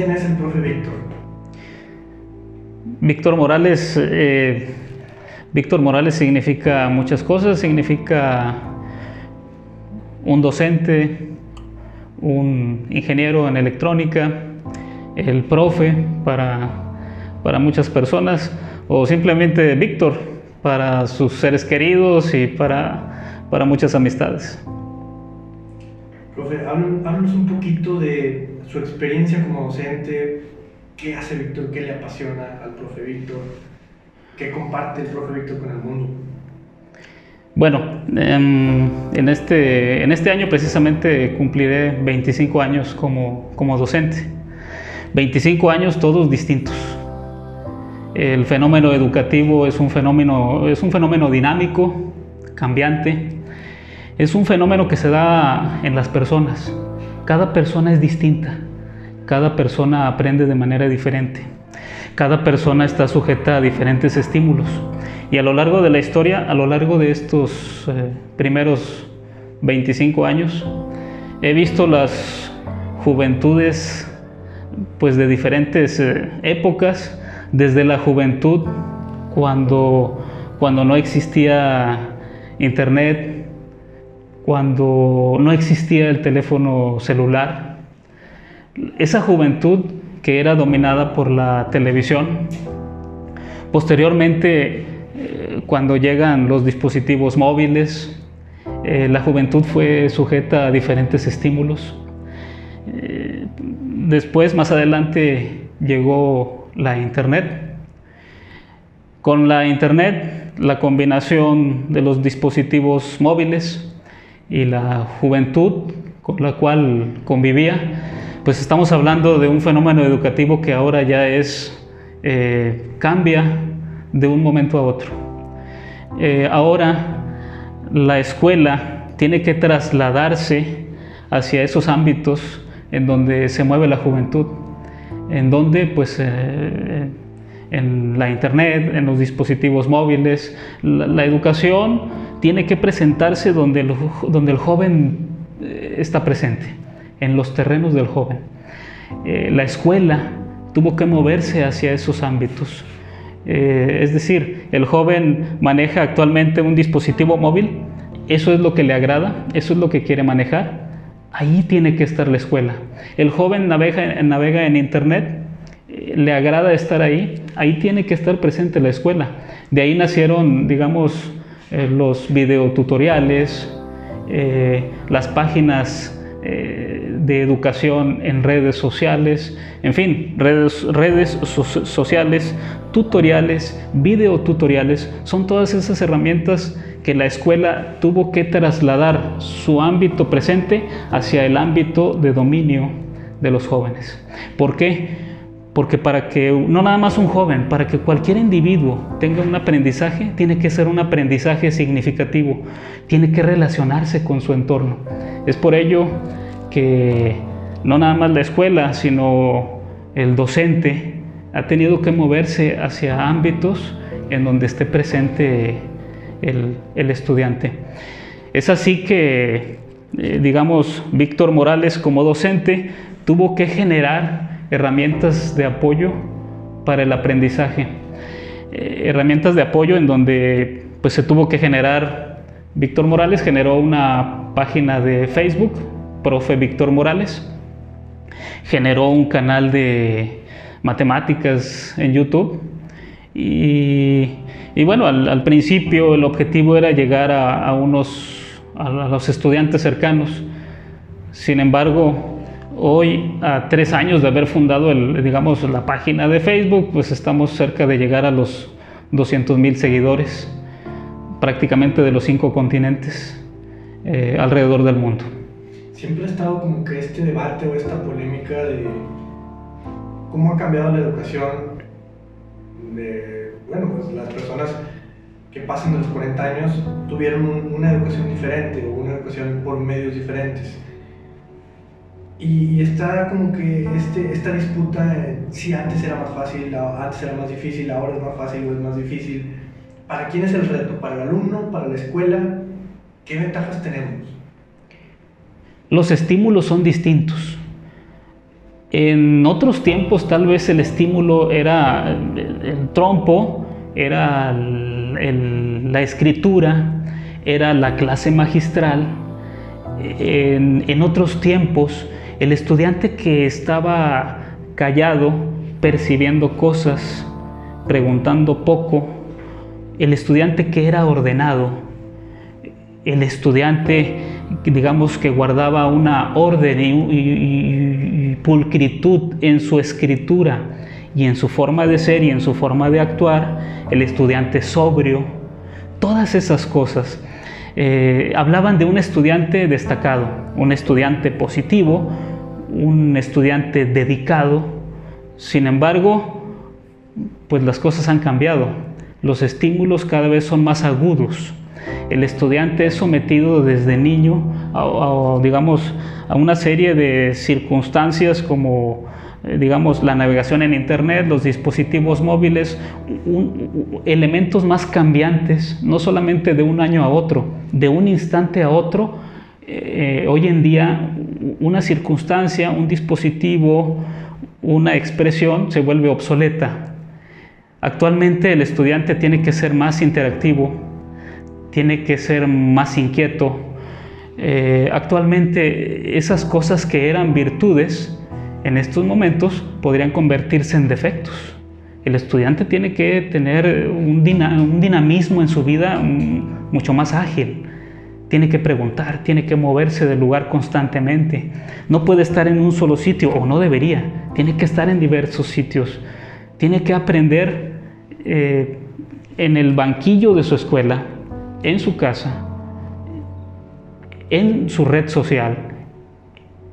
¿Quién es el profe Víctor? Víctor Morales, eh, Víctor Morales significa muchas cosas, significa un docente, un ingeniero en electrónica, el profe para, para muchas personas, o simplemente Víctor para sus seres queridos y para, para muchas amistades. Profe, háblanos un poquito de su experiencia como docente, qué hace Víctor, qué le apasiona al profe Víctor, qué comparte el profe Víctor con el mundo. Bueno, em, en, este, en este año precisamente cumpliré 25 años como, como docente. 25 años todos distintos. El fenómeno educativo es un fenómeno, es un fenómeno dinámico, cambiante, es un fenómeno que se da en las personas. Cada persona es distinta, cada persona aprende de manera diferente, cada persona está sujeta a diferentes estímulos. Y a lo largo de la historia, a lo largo de estos eh, primeros 25 años, he visto las juventudes pues de diferentes eh, épocas, desde la juventud cuando, cuando no existía internet, cuando no existía el teléfono celular. Esa juventud que era dominada por la televisión, posteriormente eh, cuando llegan los dispositivos móviles, eh, la juventud fue sujeta a diferentes estímulos. Eh, después, más adelante, llegó la Internet. Con la Internet, la combinación de los dispositivos móviles y la juventud con la cual convivía, pues estamos hablando de un fenómeno educativo que ahora ya es, eh, cambia de un momento a otro. Eh, ahora la escuela tiene que trasladarse hacia esos ámbitos en donde se mueve la juventud, en donde pues eh, en la internet, en los dispositivos móviles, la educación tiene que presentarse donde el, joven eh, está presente, en los terrenos del joven. Eh, la escuela tuvo que moverse hacia esos ámbitos. Eh, es decir, el joven maneja actualmente un dispositivo móvil, eso es lo que le agrada, eso es lo que quiere manejar, ahí tiene que estar la escuela. El joven navega en Internet, le agrada estar ahí, ahí tiene que estar presente la escuela. De ahí nacieron, digamos, eh, los videotutoriales, eh, las páginas eh, de educación en redes sociales, en fin, redes, redes sociales, tutoriales, videotutoriales, son todas esas herramientas que la escuela tuvo que trasladar su ámbito presente hacia el ámbito de dominio de los jóvenes. ¿Por qué? Porque para que, no nada más un joven, para que cualquier individuo tenga un aprendizaje, tiene que ser un aprendizaje significativo, tiene que relacionarse con su entorno. Es por ello que no nada más la escuela, sino el docente ha tenido que moverse hacia ámbitos en donde esté presente el, estudiante. Es así que, eh, digamos, Víctor Morales como docente tuvo que generar herramientas de apoyo para el aprendizaje. Eh, herramientas de apoyo en donde pues, se tuvo que generar, Víctor Morales generó una página de Facebook, profe Víctor Morales, generó un canal de matemáticas en YouTube y, bueno, al, principio el objetivo era llegar a, unos, a los estudiantes cercanos. Sin embargo, Hoy, a tres años de haber fundado el, digamos, la página de Facebook, pues estamos cerca de llegar a los 200 mil seguidores, prácticamente de los cinco continentes eh, alrededor del mundo. Siempre ha estado como que este debate o esta polémica de cómo ha cambiado la educación de, bueno, pues las personas que pasan los 40 años tuvieron una educación diferente o una educación por medios diferentes y está como que este, esta disputa, si antes era más fácil, antes era más difícil, ahora es más fácil o es más difícil. ¿Para quién es el reto? ¿Para el alumno? ¿Para la escuela? ¿Qué ventajas tenemos? Los estímulos son distintos. En otros tiempos tal vez el estímulo era el, trompo, era la escritura, era la clase magistral. En, en otros tiempos el estudiante que estaba callado, percibiendo cosas, preguntando poco, el estudiante que era ordenado, el estudiante, digamos, que guardaba una orden y, pulcritud en su escritura y en su forma de ser y en su forma de actuar, el estudiante sobrio, todas esas cosas. Eh, hablaban de un estudiante destacado, un estudiante positivo, un estudiante dedicado. Sin embargo, pues las cosas han cambiado. Los estímulos cada vez son más agudos. El estudiante es sometido desde niño a, digamos, a una serie de circunstancias como eh, digamos, la navegación en Internet, los dispositivos móviles, elementos más cambiantes, no solamente de un año a otro, de un instante a otro. Eh, hoy en día una circunstancia, un dispositivo, una expresión se vuelve obsoleta. Actualmente el estudiante tiene que ser más interactivo, tiene que ser más inquieto. Eh, actualmente esas cosas que eran virtudes en estos momentos podrían convertirse en defectos. El estudiante tiene que tener un, dinamismo en su vida mm, mucho más ágil tiene que preguntar, tiene que moverse del lugar constantemente. No puede estar en un solo sitio o no debería. Tiene que estar en diversos sitios. Tiene que aprender eh, en el banquillo de su escuela, en su casa, en su red social,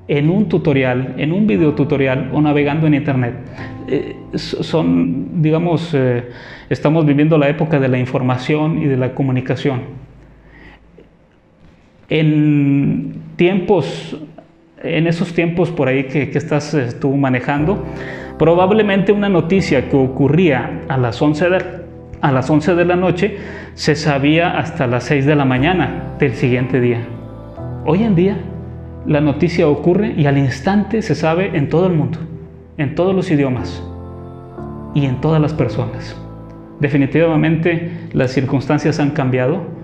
en un tutorial, en un video tutorial o navegando en internet. Eh, son, digamos, eh, estamos viviendo la época de la información y de la comunicación en tiempos, en esos tiempos por ahí que, estás tú manejando, probablemente una noticia que ocurría a las 11 de, a las 11 de la noche se sabía hasta las 6 de la mañana del siguiente día. Hoy en día la noticia ocurre y al instante se sabe en todo el mundo, en todos los idiomas y en todas las personas. Definitivamente las circunstancias han cambiado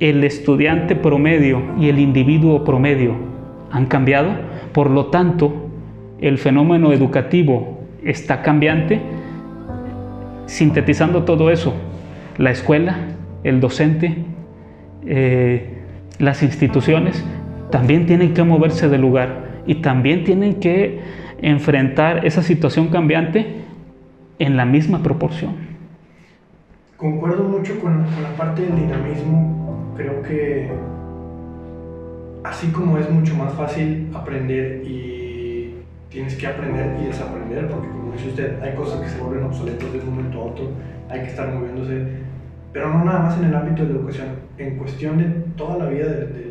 el estudiante promedio y el individuo promedio han cambiado, por lo tanto, el fenómeno educativo está cambiante. Sintetizando todo eso, la escuela, el docente, eh, las instituciones también tienen que moverse del lugar y también tienen que enfrentar esa situación cambiante en la misma proporción. Concuerdo mucho con, con la parte del dinamismo creo que así como es mucho más fácil aprender y tienes que aprender y desaprender, porque como dice usted, hay cosas que se vuelven obsoletas de un momento a otro, hay que estar moviéndose, pero no nada más en el ámbito de la educación, en cuestión de toda la vida de,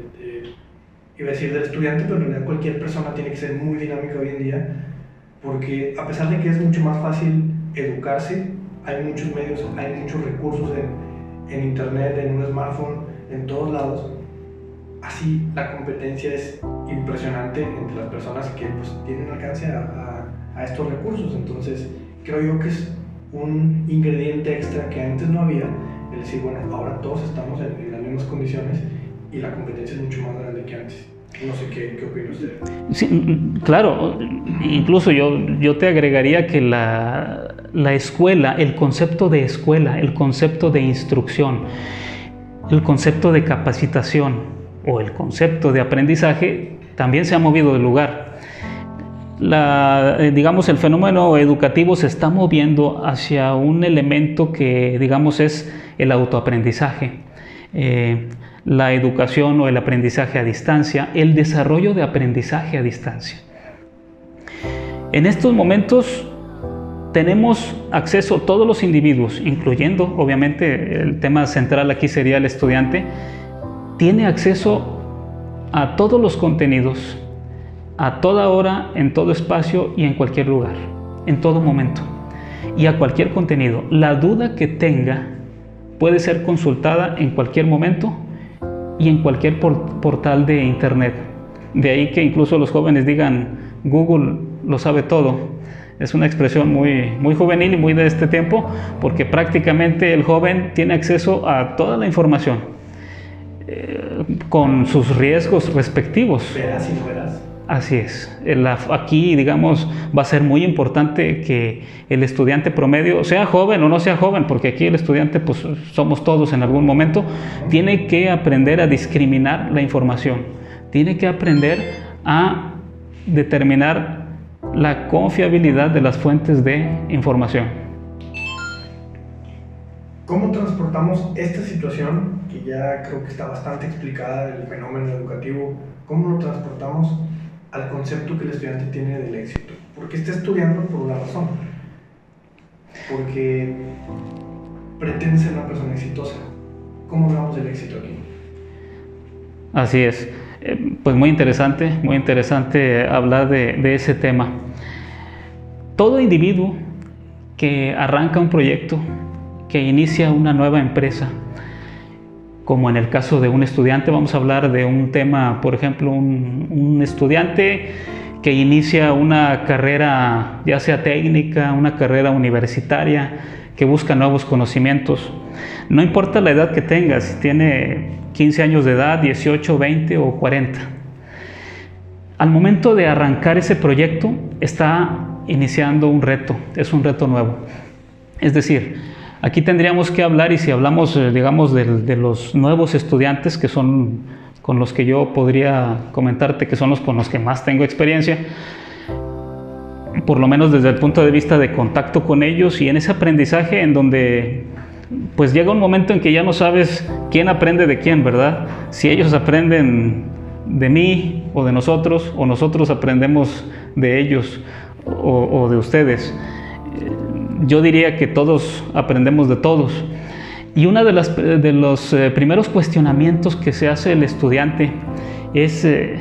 iba a decir del estudiante, pero en realidad cualquier persona tiene que ser muy dinámica hoy en día, porque a pesar de que es mucho más fácil educarse, hay muchos medios, hay muchos recursos en, en internet, en un smartphone, en todos lados. Así la competencia es impresionante entre las personas que pues, tienen alcance a, estos recursos. Entonces, creo yo que es un ingrediente extra que antes no había, el decir, bueno, ahora todos estamos en, las mismas condiciones y la competencia es mucho más grande que antes. No sé qué, qué opina usted. Sí, claro, incluso yo, yo te agregaría que la, la escuela, el concepto de escuela, el concepto de instrucción, el concepto de capacitación o el concepto de aprendizaje también se ha movido de lugar. Eh, digamos, el fenómeno educativo se está moviendo hacia un elemento que, digamos, es el autoaprendizaje. Eh, la educación o el aprendizaje a distancia, el desarrollo de aprendizaje a distancia. En estos momentos tenemos acceso todos los individuos, incluyendo obviamente el tema central aquí sería el estudiante, tiene acceso a todos los contenidos, a toda hora, en todo espacio y en cualquier lugar, en todo momento, y a cualquier contenido. La duda que tenga puede ser consultada en cualquier momento y en cualquier portal de internet. De ahí que incluso los jóvenes digan, Google lo sabe todo. Es una expresión muy, muy juvenil y muy de este tiempo, porque prácticamente el joven tiene acceso a toda la información, eh, con sus riesgos respectivos. Verás y verás. Así es. Aquí, digamos, va a ser muy importante que el estudiante promedio, sea joven o no sea joven, porque aquí el estudiante, pues somos todos en algún momento, tiene que aprender a discriminar la información, tiene que aprender a determinar la confiabilidad de las fuentes de información. ¿Cómo transportamos esta situación, que ya creo que está bastante explicada del fenómeno educativo, cómo lo transportamos al concepto que el estudiante tiene del éxito. Porque está estudiando por una razón. Porque pretende ser una persona exitosa. ¿Cómo hablamos del éxito aquí? Así es. Pues muy interesante, muy interesante hablar de, de ese tema. Todo individuo que arranca un proyecto, que inicia una nueva empresa, como en el caso de un estudiante, vamos a hablar de un tema, por ejemplo, un, estudiante que inicia una carrera, ya sea técnica, una carrera universitaria, que busca nuevos conocimientos. No importa la edad que tenga, si tiene 15 años de edad, 18, 20 o 40. Al momento de arrancar ese proyecto, está iniciando un reto, es un reto nuevo. Es decir, Aquí tendríamos que hablar y si hablamos, eh, digamos, de, los nuevos estudiantes que son con los que yo podría comentarte que son los con los que más tengo experiencia, por lo menos desde el punto de vista de contacto con ellos y en ese aprendizaje en donde pues llega un momento en que ya no sabes quién aprende de quién, ¿verdad? Si ellos aprenden de mí o de nosotros o nosotros aprendemos de ellos o, de ustedes yo diría que todos aprendemos de todos. Y uno de, de los eh, primeros cuestionamientos que se hace el estudiante es, eh,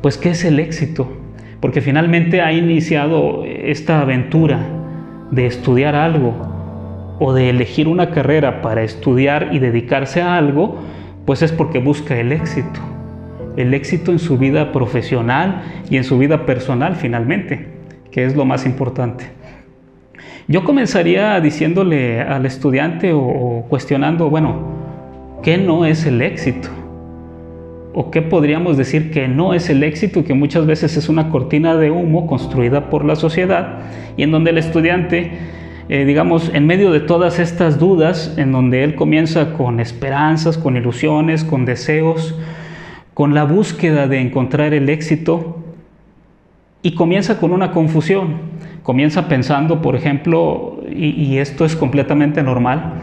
pues, ¿qué es el éxito? Porque finalmente ha iniciado esta aventura de estudiar algo o de elegir una carrera para estudiar y dedicarse a algo, pues es porque busca el éxito. El éxito en su vida profesional y en su vida personal finalmente, que es lo más importante. Yo comenzaría diciéndole al estudiante o, cuestionando, bueno, ¿qué no es el éxito? ¿O qué podríamos decir que no es el éxito, que muchas veces es una cortina de humo construida por la sociedad y en donde el estudiante, eh, digamos, en medio de todas estas dudas, en donde él comienza con esperanzas, con ilusiones, con deseos, con la búsqueda de encontrar el éxito y comienza con una confusión comienza pensando, por ejemplo, y, esto es completamente normal,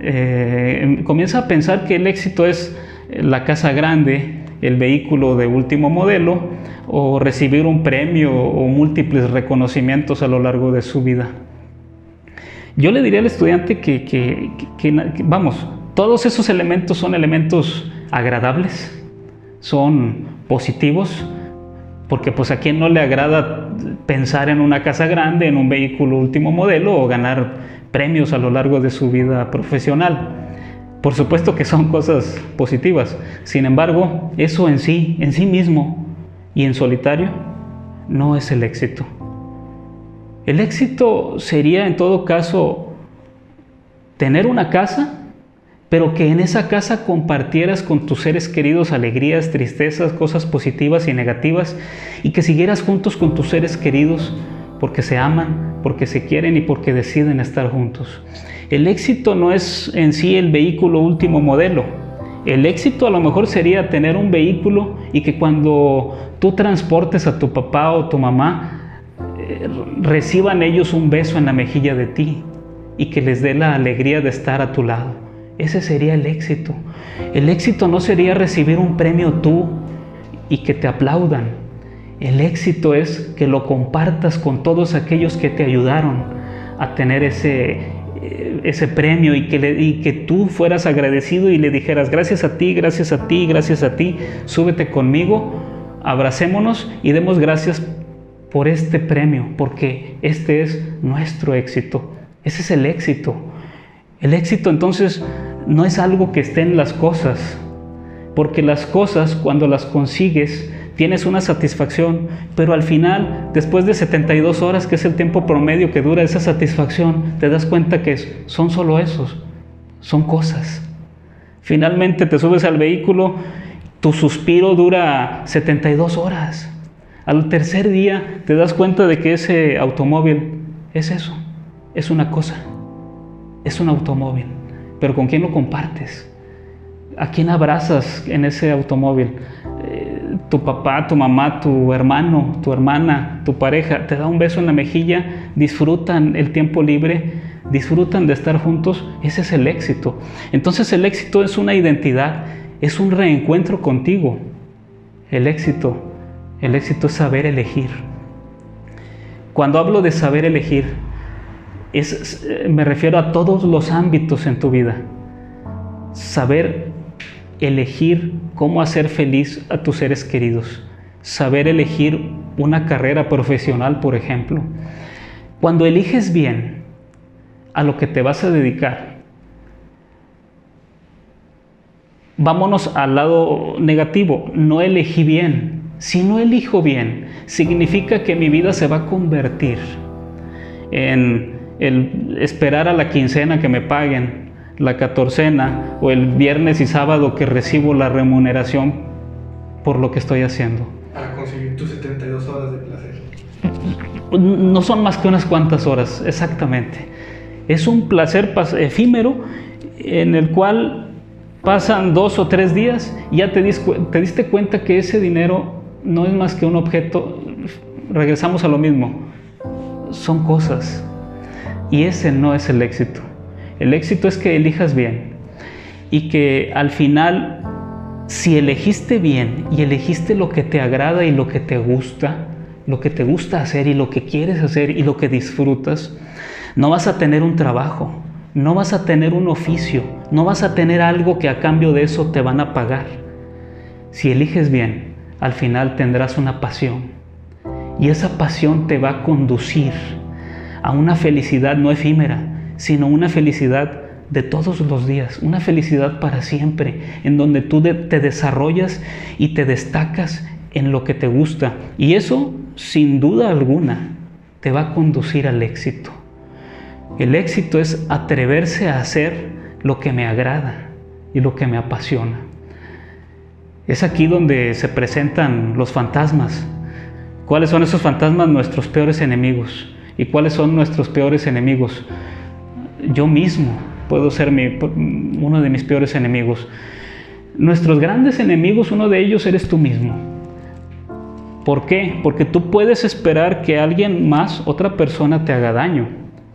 eh, comienza a pensar que el éxito es la casa grande, el vehículo de último modelo o recibir un premio o múltiples reconocimientos a lo largo de su vida. Yo le diría al estudiante que, vamos, todos esos elementos son elementos agradables, son positivos, porque pues a quien no le agrada pensar en una casa grande, en un vehículo último modelo o ganar premios a lo largo de su vida profesional. Por supuesto que son cosas positivas. Sin embargo, eso en sí, en sí mismo y en solitario, no es el éxito. El éxito sería en todo caso tener una casa pero que en esa casa compartieras con tus seres queridos alegrías, tristezas, cosas positivas y negativas, y que siguieras juntos con tus seres queridos porque se aman, porque se quieren y porque deciden estar juntos. El éxito no es en sí el vehículo último modelo. El éxito a lo mejor sería tener un vehículo y que cuando tú transportes a tu papá o tu mamá, reciban ellos un beso en la mejilla de ti y que les dé la alegría de estar a tu lado. Ese sería el éxito. El éxito no sería recibir un premio tú y que te aplaudan. El éxito es que lo compartas con todos aquellos que te ayudaron a tener ese, eh, ese premio y que, y que tú fueras agradecido y le dijeras gracias a ti, gracias a ti, gracias a ti, súbete conmigo, abracémonos y demos gracias por este premio, porque este es nuestro éxito. Ese es el éxito. El éxito entonces no es algo que esté en las cosas, porque las cosas cuando las consigues tienes una satisfacción, pero al final, después de 72 horas, que es el tiempo promedio que dura esa satisfacción, te das cuenta que son solo esos, son cosas. Finalmente te subes al vehículo, tu suspiro dura 72 horas. Al tercer día te das cuenta de que ese automóvil es eso, es una cosa, es un automóvil. Pero ¿con quién lo compartes? ¿A quién abrazas en ese automóvil? Eh, tu papá, tu mamá, tu hermano, tu hermana, tu pareja, te da un beso en la mejilla, disfrutan el tiempo libre, disfrutan de estar juntos, ese es el éxito. Entonces el éxito es una identidad, es un reencuentro contigo. El éxito, el éxito es saber elegir. Cuando hablo de saber elegir, es, me refiero a todos los ámbitos en tu vida. Saber elegir cómo hacer feliz a tus seres queridos, saber elegir una carrera profesional, por ejemplo. Cuando eliges bien a lo que te vas a dedicar, vámonos al lado negativo, no elegí bien. Si no elijo bien, significa que mi vida se va a convertir en el esperar a la quincena que me paguen, la catorcena o el viernes y sábado que recibo la remuneración por lo que estoy haciendo. Para conseguir tus 72 horas de placer. No son más que unas cuantas horas, exactamente. Es un placer efímero en el cual pasan dos o tres días y ya te, te diste cuenta que ese dinero no es más que un objeto, regresamos a lo mismo, son cosas. Y ese no es el éxito. El éxito es que elijas bien y que al final, si elegiste bien y elegiste lo que te agrada y lo que te gusta, lo que te gusta hacer y lo que quieres hacer y lo que disfrutas, no vas a tener un trabajo, no vas a tener un oficio, no vas a tener algo que a cambio de eso te van a pagar. Si eliges bien, al final tendrás una pasión y esa pasión te va a conducir a una felicidad no efímera, sino una felicidad de todos los días, una felicidad para siempre, en donde tú te desarrollas y te destacas en lo que te gusta. Y eso, sin duda alguna, te va a conducir al éxito. El éxito es atreverse a hacer lo que me agrada y lo que me apasiona. Es aquí donde se presentan los fantasmas. ¿Cuáles son esos fantasmas? Nuestros peores enemigos. ¿Y cuáles son nuestros peores enemigos? yo mismo puedo ser uno de mis peores enemigos. Nuestros grandes enemigos, uno de ellos eres tú mismo. ¿Por qué? Porque tú puedes esperar que alguien más, otra persona, te haga daño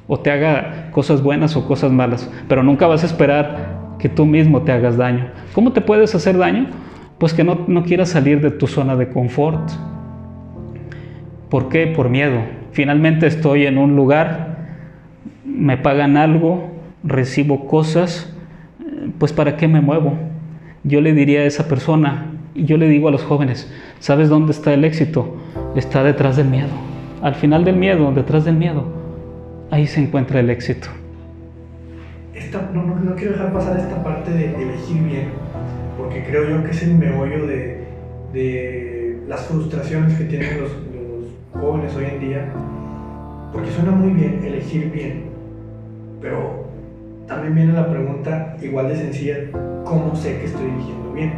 o te haga cosas buenas o cosas malas, pero nunca vas a esperar que tú mismo te hagas daño. ¿Cómo te puedes hacer daño? Pues que no, no quieras salir de tu zona de confort. ¿Por qué? Por miedo. Finalmente estoy en un lugar me pagan algo, recibo cosas, pues ¿para qué me muevo? Yo le diría a esa persona, yo le digo a los jóvenes, ¿sabes dónde está el éxito? Está detrás del miedo. Al final del miedo, detrás del miedo, ahí se encuentra el éxito. no, quiero dejar pasar esta parte de elegir bien, porque creo yo que es el meollo de, de las frustraciones que tienen los, los jóvenes hoy en día, porque suena muy bien elegir bien, pero también viene la pregunta igual de sencilla, ¿cómo sé que estoy eligiendo bien?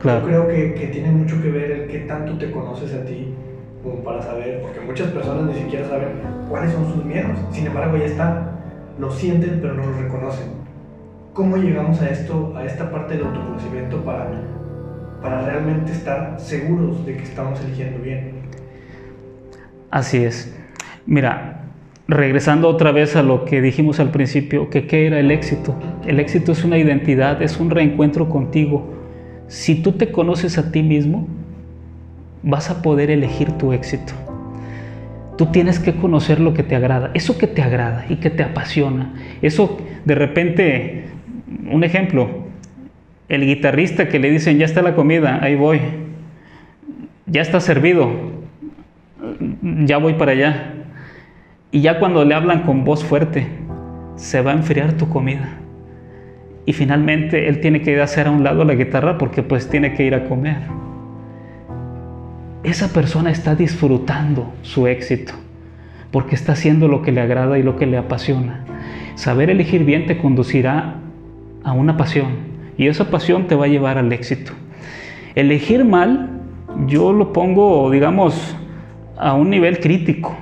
Claro. Yo creo que, que, tiene mucho que ver el qué tanto te conoces a ti como para saber, porque muchas personas ni siquiera saben cuáles son sus miedos, sin embargo ya están, lo sienten pero no lo reconocen. ¿Cómo llegamos a esto, a esta parte del autoconocimiento para, para realmente estar seguros de que estamos eligiendo bien? Así es. Mira, regresando otra vez a lo que dijimos al principio, que qué era el éxito. El éxito es una identidad, es un reencuentro contigo. Si tú te conoces a ti mismo, vas a poder elegir tu éxito. Tú tienes que conocer lo que te agrada, eso que te agrada y que te apasiona. Eso de repente, un ejemplo, el guitarrista que le dicen, ya está la comida, ahí voy, ya está servido, ya voy para allá y ya cuando le hablan con voz fuerte, se va a enfriar tu comida. Y finalmente él tiene que ir a hacer a un lado la guitarra porque pues tiene que ir a comer. esa persona está disfrutando su éxito, porque está haciendo lo que le agrada y lo que le apasiona. Saber elegir bien te conducirá a una pasión y esa pasión te va a llevar al éxito. Elegir mal, yo lo pongo, digamos, a un nivel crítico.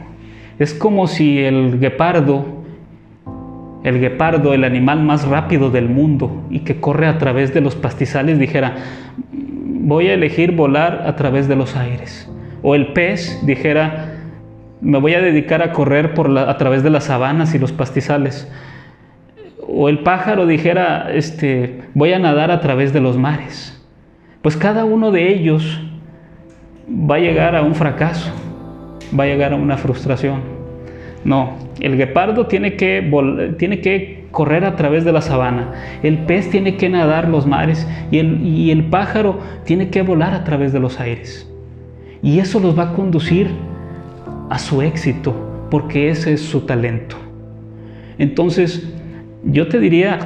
Es como si el guepardo, el guepardo, el animal más rápido del mundo y que corre a través de los pastizales, dijera, voy a elegir volar a través de los aires. O el pez dijera, me voy a dedicar a correr por a través de las sabanas y los pastizales. O el pájaro dijera, este, voy a nadar a través de los mares. Pues cada uno de ellos va a llegar a un fracaso, va a llegar a una frustración. No, el guepardo tiene que, tiene que correr a través de la sabana, el pez tiene que nadar los mares y el, y el pájaro tiene que volar a través de los aires. Y eso los va a conducir a su éxito, porque ese es su talento. Entonces, yo te diría,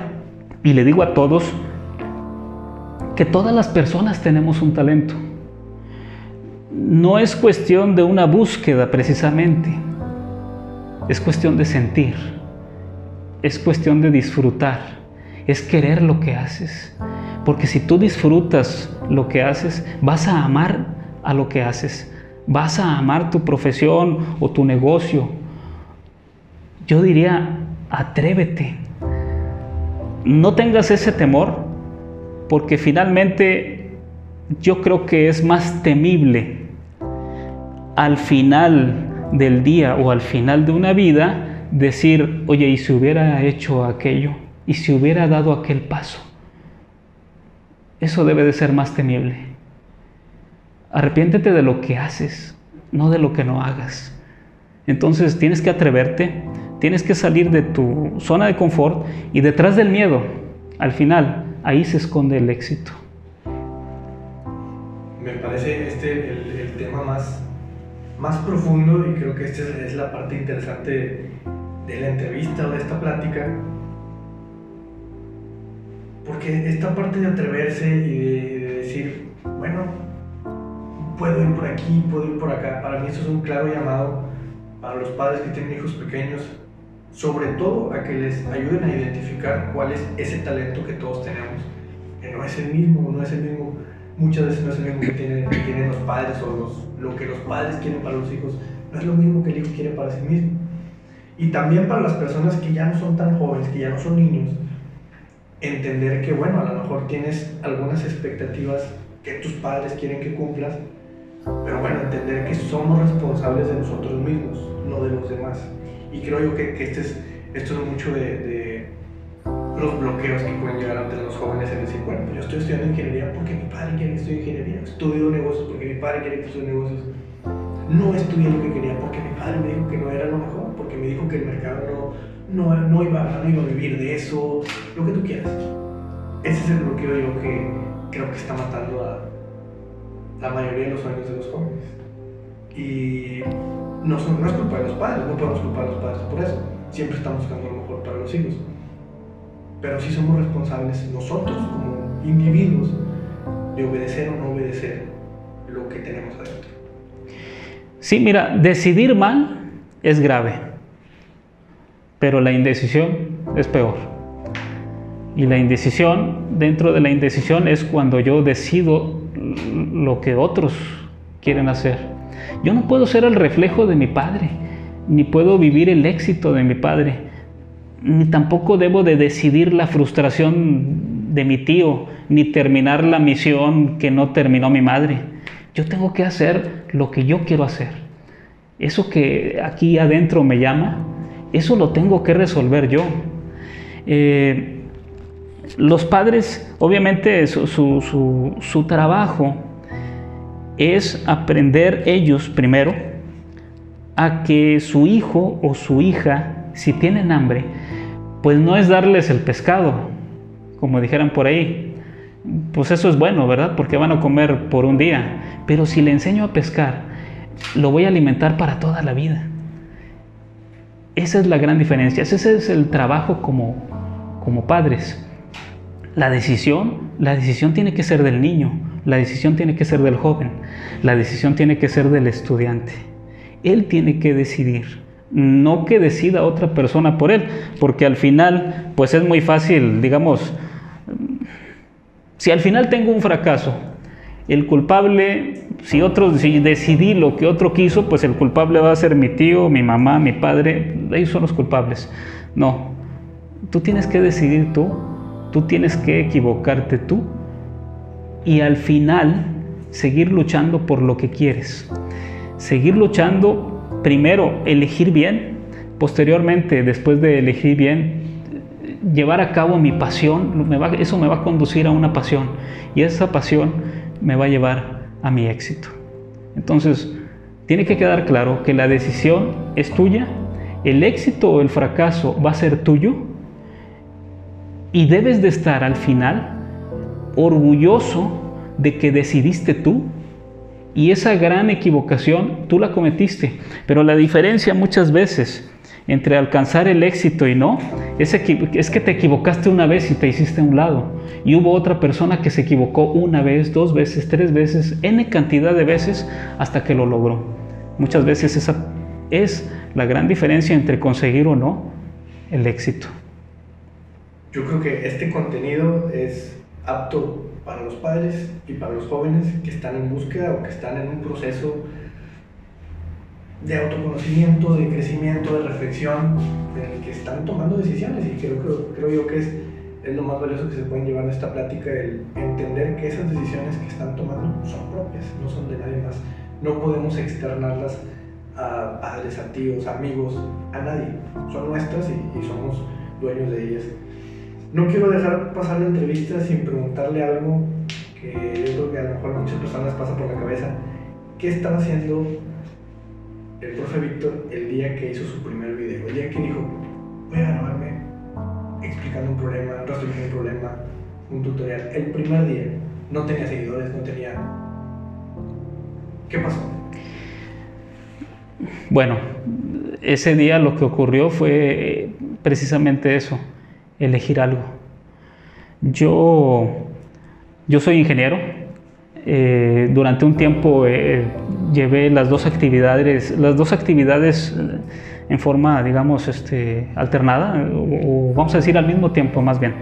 y le digo a todos, que todas las personas tenemos un talento. No es cuestión de una búsqueda precisamente, es cuestión de sentir, es cuestión de disfrutar, es querer lo que haces. Porque si tú disfrutas lo que haces, vas a amar a lo que haces, vas a amar tu profesión o tu negocio. Yo diría, atrévete. No tengas ese temor porque finalmente yo creo que es más temible al final del día o al final de una vida decir, oye, ¿y si hubiera hecho aquello? ¿Y si hubiera dado aquel paso? Eso debe de ser más temible. Arrepiéntete de lo que haces, no de lo que no hagas. Entonces tienes que atreverte, tienes que salir de tu zona de confort y detrás del miedo, al final, ahí se esconde el éxito. Me parece este el, tema más, más profundo y creo que esta es la parte interesante de la entrevista o de esta plática. Porque esta parte de atreverse y de, decir, bueno, puedo ir por aquí, puedo ir por acá, para mí eso es un claro llamado para los padres que tienen hijos pequeños sobre todo a que les ayuden a identificar cuál es ese talento que todos tenemos, que no es el mismo, no es el mismo, muchas veces no es el mismo que tienen, los padres o los, lo que los padres quieren para los hijos, no es lo mismo que el hijo quiere para sí mismo. Y también para las personas que ya no son tan jóvenes, que ya no son niños, entender que, bueno, a lo mejor tienes algunas expectativas que tus padres quieren que cumplas, pero bueno, entender que somos responsables de nosotros mismos, no de los demás. Y creo yo que, que este es, esto es mucho de, los bloqueos que pueden llegar ante los jóvenes en decir, bueno, yo estoy estudiando ingeniería porque mi padre quiere que estudie ingeniería, estudio negocios porque mi padre quiere que estudie negocios. No estudié lo que quería porque mi padre me dijo que no era lo mejor, porque me dijo que el mercado no, no, no, iba, no iba a vivir de eso, lo que tú quieras. Ese es el bloqueo yo que creo que está matando a la mayoría de los sueños de los jóvenes. Y no, son, no es culpa de los padres, no podemos culpar a los padres por eso. Siempre estamos buscando lo mejor para los hijos. Pero sí somos responsables nosotros como individuos de obedecer o no obedecer lo que tenemos adentro. Sí, mira, decidir mal es grave, pero la indecisión es peor. Y la indecisión, dentro de la indecisión es cuando yo decido lo que otros quieren hacer yo no puedo ser el reflejo de mi padre, ni puedo vivir el éxito de mi padre, ni tampoco debo de decidir la frustración de mi tío, ni terminar la misión que no terminó mi madre. Yo tengo que hacer lo que yo quiero hacer. Eso que aquí adentro me llama, eso lo tengo que resolver yo. Eh, los padres, obviamente, su, trabajo es aprender ellos primero a que su hijo o su hija, si tienen hambre, pues no es darles el pescado, como dijeran por ahí. Pues eso es bueno, ¿verdad? Porque van a comer por un día. Pero si le enseño a pescar, lo voy a alimentar para toda la vida. Esa es la gran diferencia. Ese es el trabajo como, como padres. La decisión, la decisión tiene que ser del niño la decisión tiene que ser del joven, la decisión tiene que ser del estudiante. Él tiene que decidir, no que decida otra persona por él, porque al final, pues es muy fácil, digamos, si al final tengo un fracaso, el culpable, si otro, si decidí lo que otro quiso, pues el culpable va a ser mi tío, mi mamá, mi padre, ellos son los culpables. No, tú tienes que decidir tú, tú tienes que equivocarte tú y al final seguir luchando por lo que quieres. Seguir luchando, primero elegir bien, posteriormente, después de elegir bien, llevar a cabo mi pasión, eso me va a conducir a una pasión y esa pasión me va a llevar a mi éxito. Entonces, tiene que quedar claro que la decisión es tuya, el éxito o el fracaso va a ser tuyo y debes de estar al final orgulloso de que decidiste tú y esa gran equivocación tú la cometiste. Pero la diferencia muchas veces entre alcanzar el éxito y no es, es que te equivocaste una vez y te hiciste a un lado. Y hubo otra persona que se equivocó una vez, dos veces, tres veces, n cantidad de veces hasta que lo logró. Muchas veces esa es la gran diferencia entre conseguir o no el éxito. Yo creo que este contenido es apto para los padres y para los jóvenes que están en búsqueda o que están en un proceso de autoconocimiento, de crecimiento, de reflexión, en el que están tomando decisiones y creo, creo, creo yo que es, es, lo más valioso que se pueden llevar de esta plática, el entender que esas decisiones que están tomando son propias, no son de nadie más. No podemos externarlas a padres, a tíos, amigos, a nadie. Son nuestras y, y somos dueños de ellas. No quiero dejar pasar la entrevista sin preguntarle algo que yo creo que a lo mejor muchas personas pasa por la cabeza. ¿Qué estaba haciendo el profe Víctor el día que hizo su primer video? El día que dijo, voy a grabarme explicando un problema, resolviendo un problema, un tutorial. El primer día no tenía seguidores, no tenía... ¿Qué pasó? Bueno, ese día lo que ocurrió fue precisamente eso elegir algo. Yo, yo soy ingeniero. Eh, durante un tiempo eh, llevé las dos actividades, las dos actividades eh, en forma, digamos, este, alternada, o, vamos a decir al mismo tiempo más bien.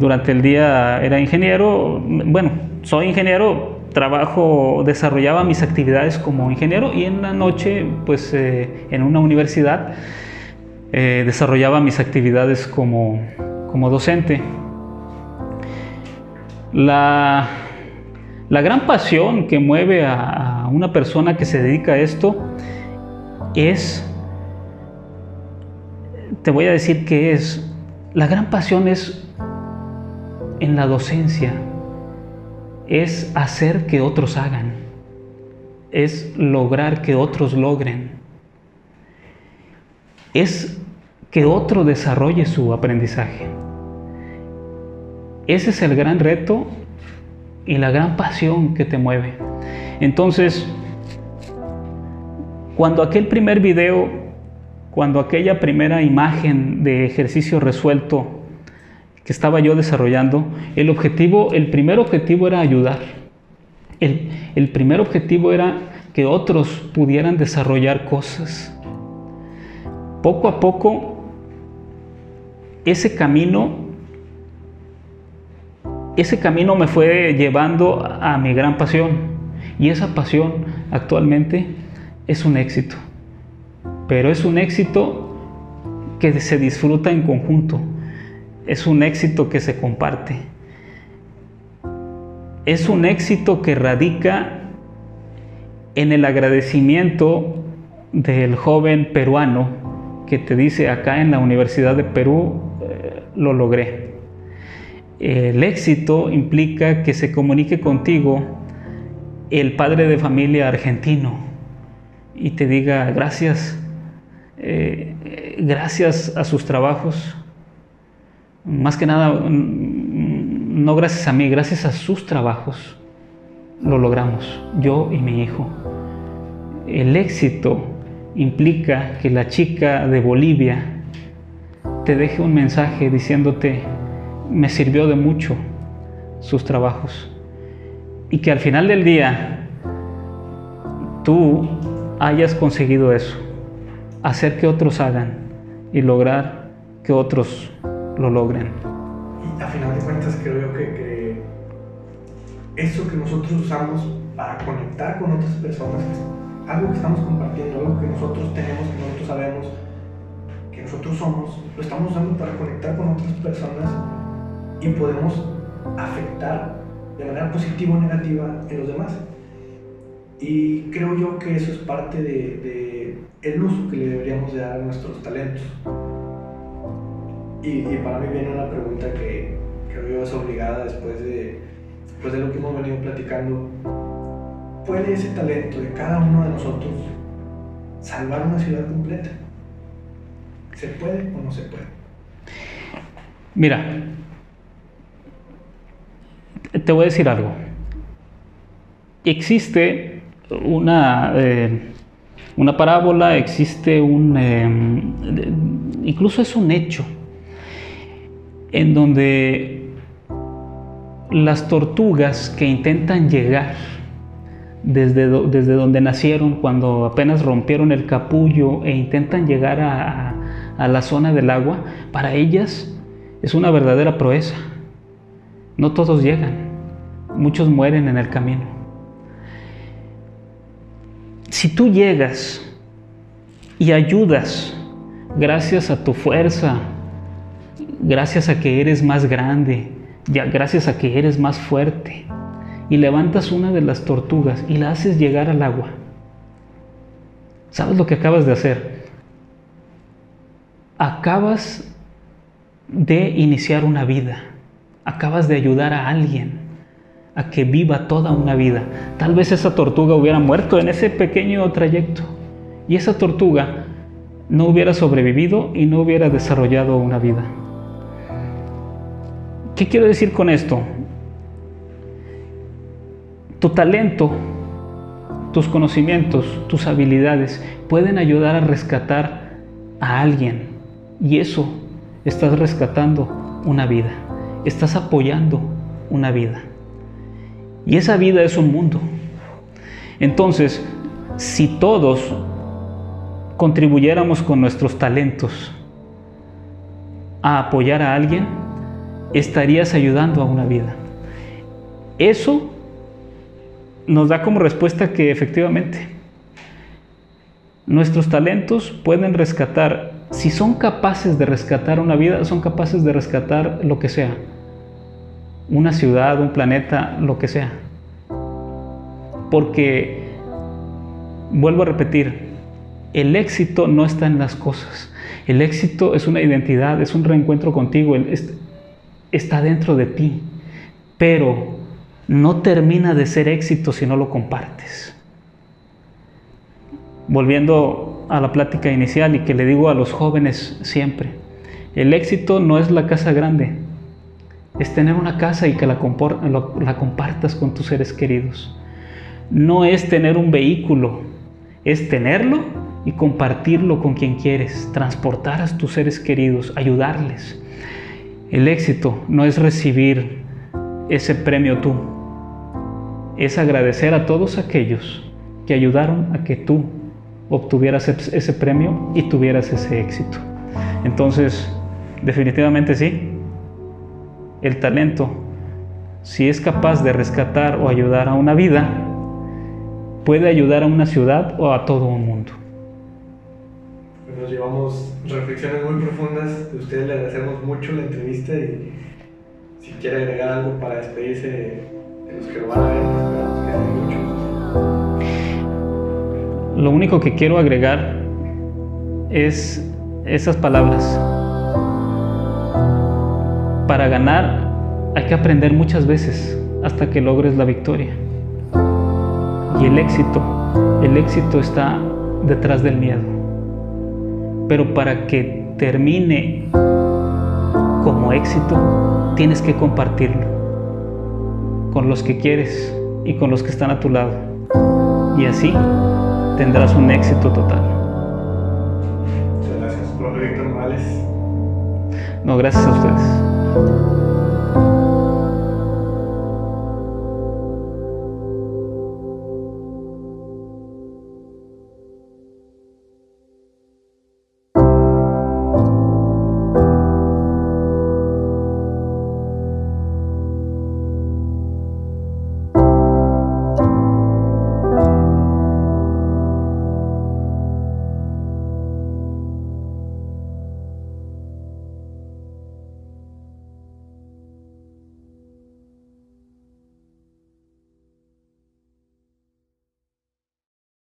durante el día era ingeniero, bueno, soy ingeniero, trabajo, desarrollaba mis actividades como ingeniero y en la noche, pues en una universidad, eh, desarrollaba mis actividades como, docente. La, gran pasión que mueve a, una persona que se dedica a esto es, te voy a decir que es, la gran pasión es en la docencia, es hacer que otros hagan, es lograr que otros logren, es que otro desarrolle su aprendizaje. Ese es el gran reto y la gran pasión que te mueve. Entonces, cuando aquel primer video, cuando aquella primera imagen de ejercicio resuelto que estaba yo desarrollando, el objetivo, el primer objetivo era ayudar. El, el primer objetivo era que otros pudieran desarrollar cosas. Poco a poco ese camino, ese camino me fue llevando a mi gran pasión. Y esa pasión actualmente es un éxito. Pero es un éxito que se disfruta en conjunto. Es un éxito que se comparte. Es un éxito que radica en el agradecimiento del joven peruano que te dice acá en la Universidad de Perú, lo logré. El éxito implica que se comunique contigo el padre de familia argentino y te diga gracias, eh, gracias a sus trabajos, más que nada, no gracias a mí, gracias a sus trabajos, lo logramos, yo y mi hijo. El éxito implica que la chica de Bolivia te deje un mensaje diciéndote, me sirvió de mucho sus trabajos. y que al final del día tú hayas conseguido eso, hacer que otros hagan y lograr que otros lo logren. Y a final de cuentas creo que, que eso que nosotros usamos para conectar con otras personas, algo que estamos compartiendo, algo que nosotros tenemos, que nosotros sabemos, nosotros somos, lo estamos usando para conectar con otras personas y podemos afectar de manera positiva o negativa en los demás. Y creo yo que eso es parte de, el uso que le deberíamos de dar a nuestros talentos. Y, para mí viene una pregunta que creo yo es obligada después de, después de lo que hemos venido platicando. ¿Puede ese talento de cada uno de nosotros salvar una ciudad completa? ¿Se puede o no se puede? Mira, te voy a decir algo. Existe una, eh, una parábola, existe un... Eh, incluso es un hecho en donde las tortugas que intentan llegar desde, desde donde nacieron, cuando apenas rompieron el capullo e intentan llegar a, a la zona del agua, para ellas es una verdadera proeza. No todos llegan, muchos mueren en el camino. Si tú llegas y ayudas gracias a tu fuerza, gracias a que eres más grande, ya gracias a que eres más fuerte, y levantas una de las tortugas y la haces llegar al agua, ¿sabes lo que acabas de hacer? Acabas de iniciar una vida, acabas de ayudar a alguien a que viva toda una vida. Tal vez esa tortuga hubiera muerto en ese pequeño trayecto y esa tortuga no hubiera sobrevivido y no hubiera desarrollado una vida. ¿Qué quiero decir con esto? Tu talento, tus conocimientos, tus habilidades pueden ayudar a rescatar a alguien y eso estás rescatando una vida, estás apoyando una vida. Y esa vida es un mundo. Entonces, si todos contribuyéramos con nuestros talentos a apoyar a alguien, estarías ayudando a una vida. Eso nos da como respuesta que efectivamente nuestros talentos pueden rescatar, si son capaces de rescatar una vida, son capaces de rescatar lo que sea una ciudad, un planeta, lo que sea. Porque, vuelvo a repetir, el éxito no está en las cosas. El éxito es una identidad, es un reencuentro contigo, está dentro de ti. Pero no termina de ser éxito si no lo compartes. Volviendo a la plática inicial y que le digo a los jóvenes siempre, el éxito no es la casa grande, es tener una casa y que la, la compartas con tus seres queridos. No es tener un vehículo, es tenerlo y compartirlo con quien quieres, transportar a tus seres queridos, ayudarles. El éxito no es recibir ese premio tú, es agradecer a todos aquellos que ayudaron a que tú obtuvieras ese premio y tuvieras ese éxito. Entonces, definitivamente sí, el talento, si es capaz de rescatar o ayudar a una vida, puede ayudar a una ciudad o a todo un mundo. Nos llevamos reflexiones muy profundas. De ustedes le agradecemos mucho la entrevista y si quiere agregar algo para despedirse de los que lo van a ver, esperamos que mucho. Lo único que quiero agregar es esas palabras para ganar hay que aprender muchas veces hasta que logres la victoria. Y el éxito, el éxito está detrás del miedo. Pero para que termine como éxito, tienes que compartirlo con los que quieres y con los que están a tu lado. Y así tendrás un éxito total. Muchas gracias, profe Víctor Morales. No, gracias a ustedes.